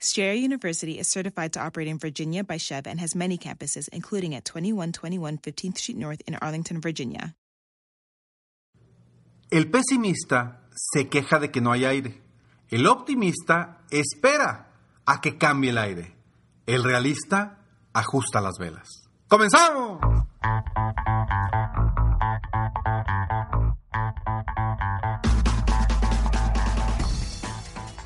Strayer University is certified to operate in Virginia by Chev and has many campuses, including at 2121 15th Street North in Arlington, Virginia. El pesimista se queja de que no hay aire. El optimista espera a que cambie el aire. El realista ajusta las velas. ¡Comenzamos!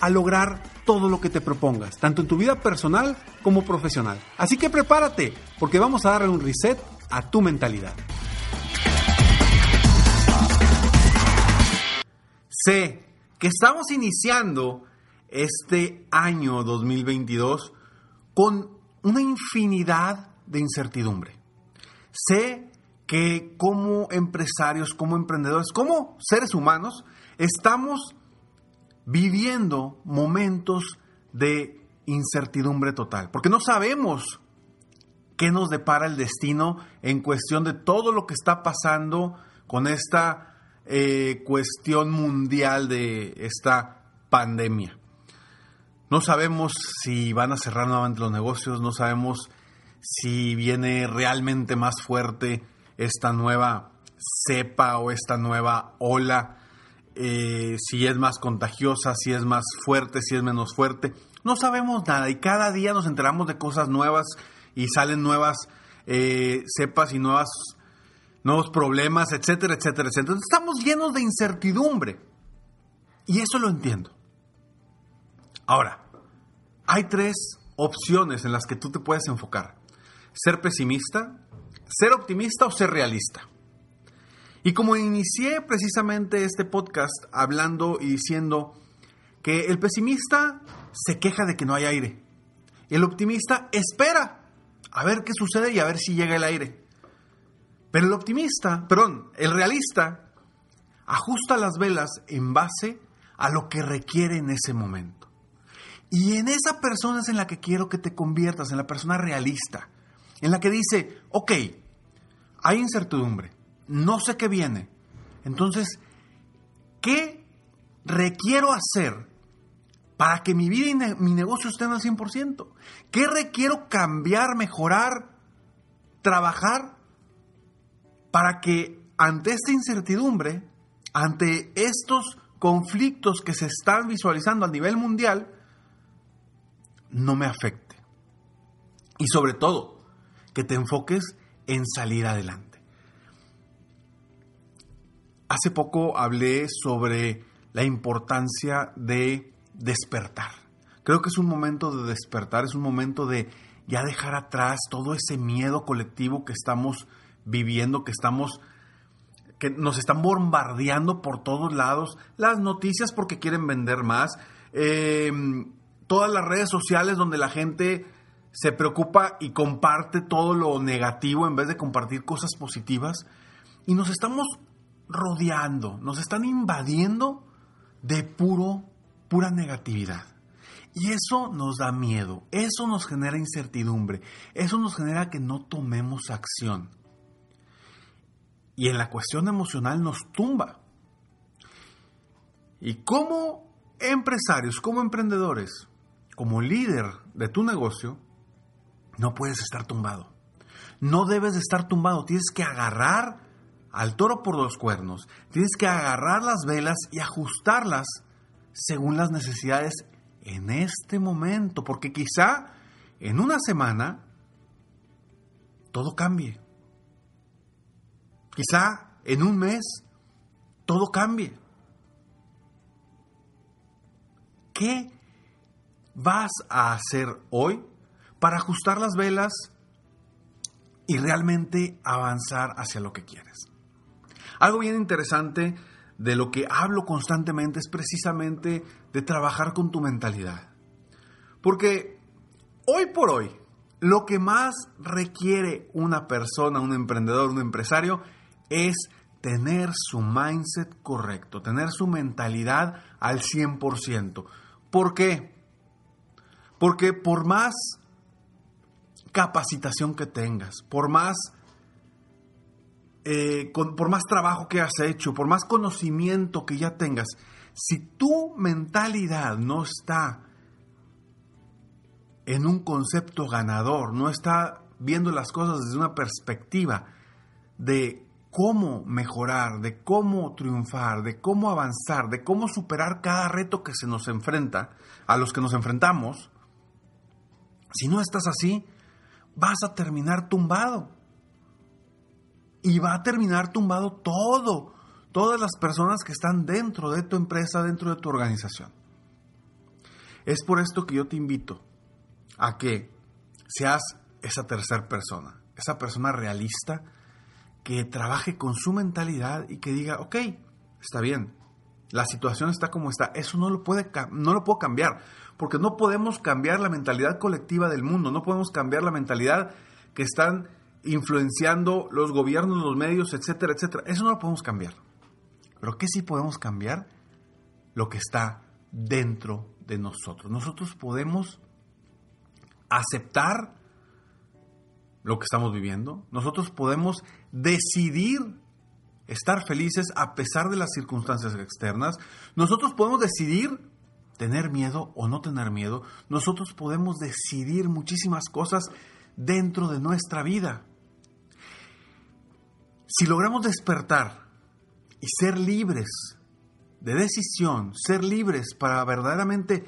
a lograr todo lo que te propongas, tanto en tu vida personal como profesional. Así que prepárate, porque vamos a darle un reset a tu mentalidad. Sé que estamos iniciando este año 2022 con una infinidad de incertidumbre. Sé que como empresarios, como emprendedores, como seres humanos, estamos viviendo momentos de incertidumbre total, porque no sabemos qué nos depara el destino en cuestión de todo lo que está pasando con esta eh, cuestión mundial de esta pandemia. No sabemos si van a cerrar nuevamente los negocios, no sabemos si viene realmente más fuerte esta nueva cepa o esta nueva ola eh, si es más contagiosa, si es más fuerte, si es menos fuerte. No sabemos nada y cada día nos enteramos de cosas nuevas y salen nuevas eh, cepas y nuevas, nuevos problemas, etcétera, etcétera, etcétera. Entonces estamos llenos de incertidumbre y eso lo entiendo. Ahora, hay tres opciones en las que tú te puedes enfocar. Ser pesimista, ser optimista o ser realista. Y como inicié precisamente este podcast hablando y diciendo que el pesimista se queja de que no hay aire. El optimista espera a ver qué sucede y a ver si llega el aire. Pero el optimista, perdón, el realista ajusta las velas en base a lo que requiere en ese momento. Y en esa persona es en la que quiero que te conviertas, en la persona realista, en la que dice, ok, hay incertidumbre, no sé qué viene. Entonces, ¿qué requiero hacer para que mi vida y mi negocio estén al 100%? ¿Qué requiero cambiar, mejorar, trabajar para que ante esta incertidumbre, ante estos conflictos que se están visualizando a nivel mundial, no me afecte? Y sobre todo, que te enfoques en salir adelante. Hace poco hablé sobre la importancia de despertar. Creo que es un momento de despertar, es un momento de ya dejar atrás todo ese miedo colectivo que estamos viviendo, que estamos que nos están bombardeando por todos lados, las noticias porque quieren vender más, em, todas las redes sociales donde la gente se preocupa y comparte todo lo negativo en vez de compartir cosas positivas. Y nos estamos rodeando, nos están invadiendo de puro, pura negatividad. Y eso nos da miedo, eso nos genera incertidumbre, eso nos genera que no tomemos acción. Y en la cuestión emocional nos tumba. Y como empresarios, como emprendedores, como líder de tu negocio, no puedes estar tumbado. No debes de estar tumbado, tienes que agarrar al toro por los cuernos, tienes que agarrar las velas y ajustarlas según las necesidades en este momento, porque quizá en una semana todo cambie. Quizá en un mes todo cambie. ¿Qué vas a hacer hoy para ajustar las velas y realmente avanzar hacia lo que quieres? Algo bien interesante de lo que hablo constantemente es precisamente de trabajar con tu mentalidad. Porque hoy por hoy, lo que más requiere una persona, un emprendedor, un empresario, es tener su mindset correcto, tener su mentalidad al 100%. ¿Por qué? Porque por más capacitación que tengas, por más, eh, por más trabajo que has hecho, por más conocimiento que ya tengas, si tu mentalidad no está en un concepto ganador, no está viendo las cosas desde una perspectiva de cómo mejorar, de cómo triunfar, de cómo avanzar, de cómo superar cada reto que se nos enfrenta, a los que nos enfrentamos, si no estás así, vas a terminar tumbado. Y va a terminar tumbado todo, todas las personas que están dentro de tu empresa, dentro de tu organización. Es por esto que yo te invito a que seas esa tercera persona, esa persona realista, que trabaje con su mentalidad y que diga, ok, está bien, la situación está como está, eso no lo, puede, no lo puedo cambiar, porque no podemos cambiar la mentalidad colectiva del mundo, no podemos cambiar la mentalidad que están influenciando los gobiernos, los medios, etcétera, etcétera. Eso no lo podemos cambiar. Pero ¿qué sí podemos cambiar? Lo que está dentro de nosotros. Nosotros podemos aceptar lo que estamos viviendo. Nosotros podemos decidir estar felices a pesar de las circunstancias externas. Nosotros podemos decidir tener miedo o no tener miedo. Nosotros podemos decidir muchísimas cosas dentro de nuestra vida. Si logramos despertar y ser libres de decisión, ser libres para verdaderamente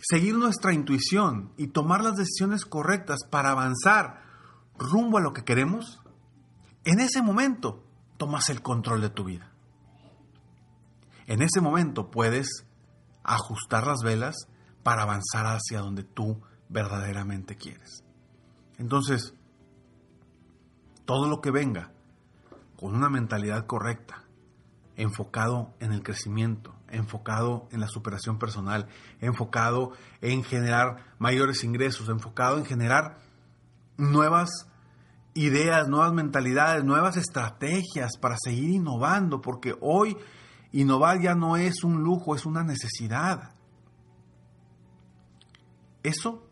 seguir nuestra intuición y tomar las decisiones correctas para avanzar rumbo a lo que queremos, en ese momento tomas el control de tu vida. En ese momento puedes ajustar las velas para avanzar hacia donde tú verdaderamente quieres. Entonces, todo lo que venga con una mentalidad correcta, enfocado en el crecimiento, enfocado en la superación personal, enfocado en generar mayores ingresos, enfocado en generar nuevas ideas, nuevas mentalidades, nuevas estrategias para seguir innovando, porque hoy innovar ya no es un lujo, es una necesidad. Eso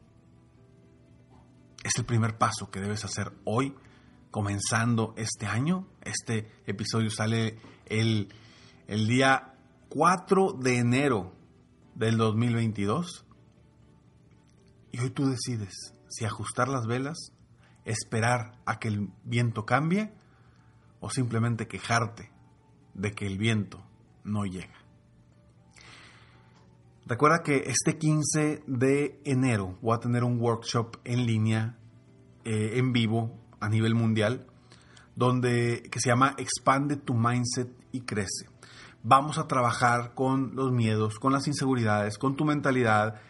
es el primer paso que debes hacer hoy, comenzando este año. Este episodio sale el, el día 4 de enero del 2022. Y hoy tú decides si ajustar las velas esperar a que el viento cambie o simplemente quejarte de que el viento no llega. Recuerda que este 15 de enero voy a tener un workshop en línea, eh, en vivo, a nivel mundial, donde, que se llama Expande tu Mindset y Crece. Vamos a trabajar con los miedos, con las inseguridades, con tu mentalidad,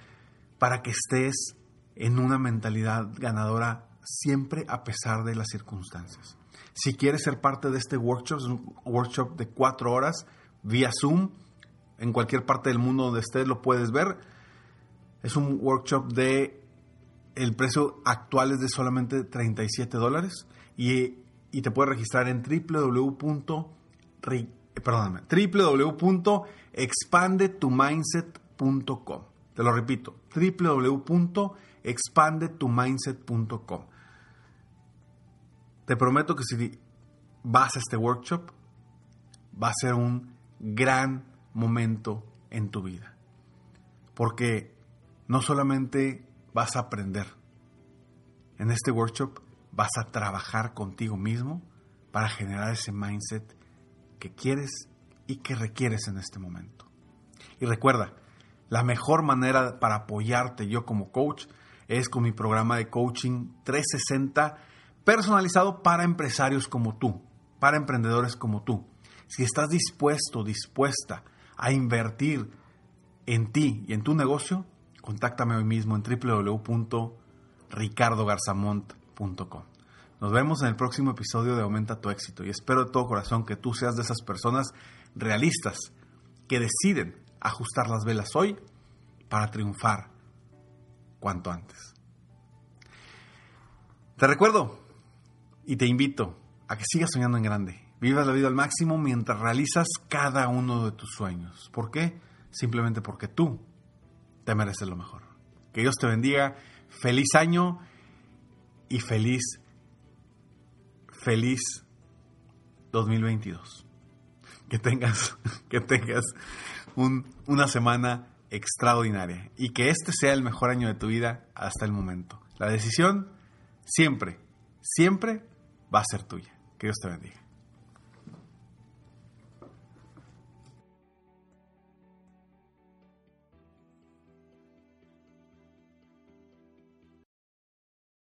para que estés en una mentalidad ganadora siempre a pesar de las circunstancias. Si quieres ser parte de este workshop, es un workshop de cuatro horas vía Zoom, en cualquier parte del mundo donde estés lo puedes ver. Es un workshop de, el precio actual es de solamente 37 dólares y, y te puedes registrar en www.expandetumindset.com. Te lo repito, www.expandetumindset.com. Te prometo que si vas a este workshop, va a ser un gran momento en tu vida. Porque no solamente vas a aprender, en este workshop vas a trabajar contigo mismo para generar ese mindset que quieres y que requieres en este momento. Y recuerda, la mejor manera para apoyarte yo como coach es con mi programa de coaching 360 personalizado para empresarios como tú, para emprendedores como tú. Si estás dispuesto, dispuesta a invertir en ti y en tu negocio, contáctame hoy mismo en www.ricardogarzamont.com. Nos vemos en el próximo episodio de Aumenta tu éxito y espero de todo corazón que tú seas de esas personas realistas que deciden ajustar las velas hoy para triunfar cuanto antes. Te recuerdo y te invito a que sigas soñando en grande. Vivas la vida al máximo mientras realizas cada uno de tus sueños. ¿Por qué? Simplemente porque tú te mereces lo mejor. Que Dios te bendiga. Feliz año y feliz, feliz 2022. Que tengas, que tengas una semana extraordinaria y que este sea el mejor año de tu vida hasta el momento. La decisión siempre, siempre va a ser tuya. Que Dios te bendiga.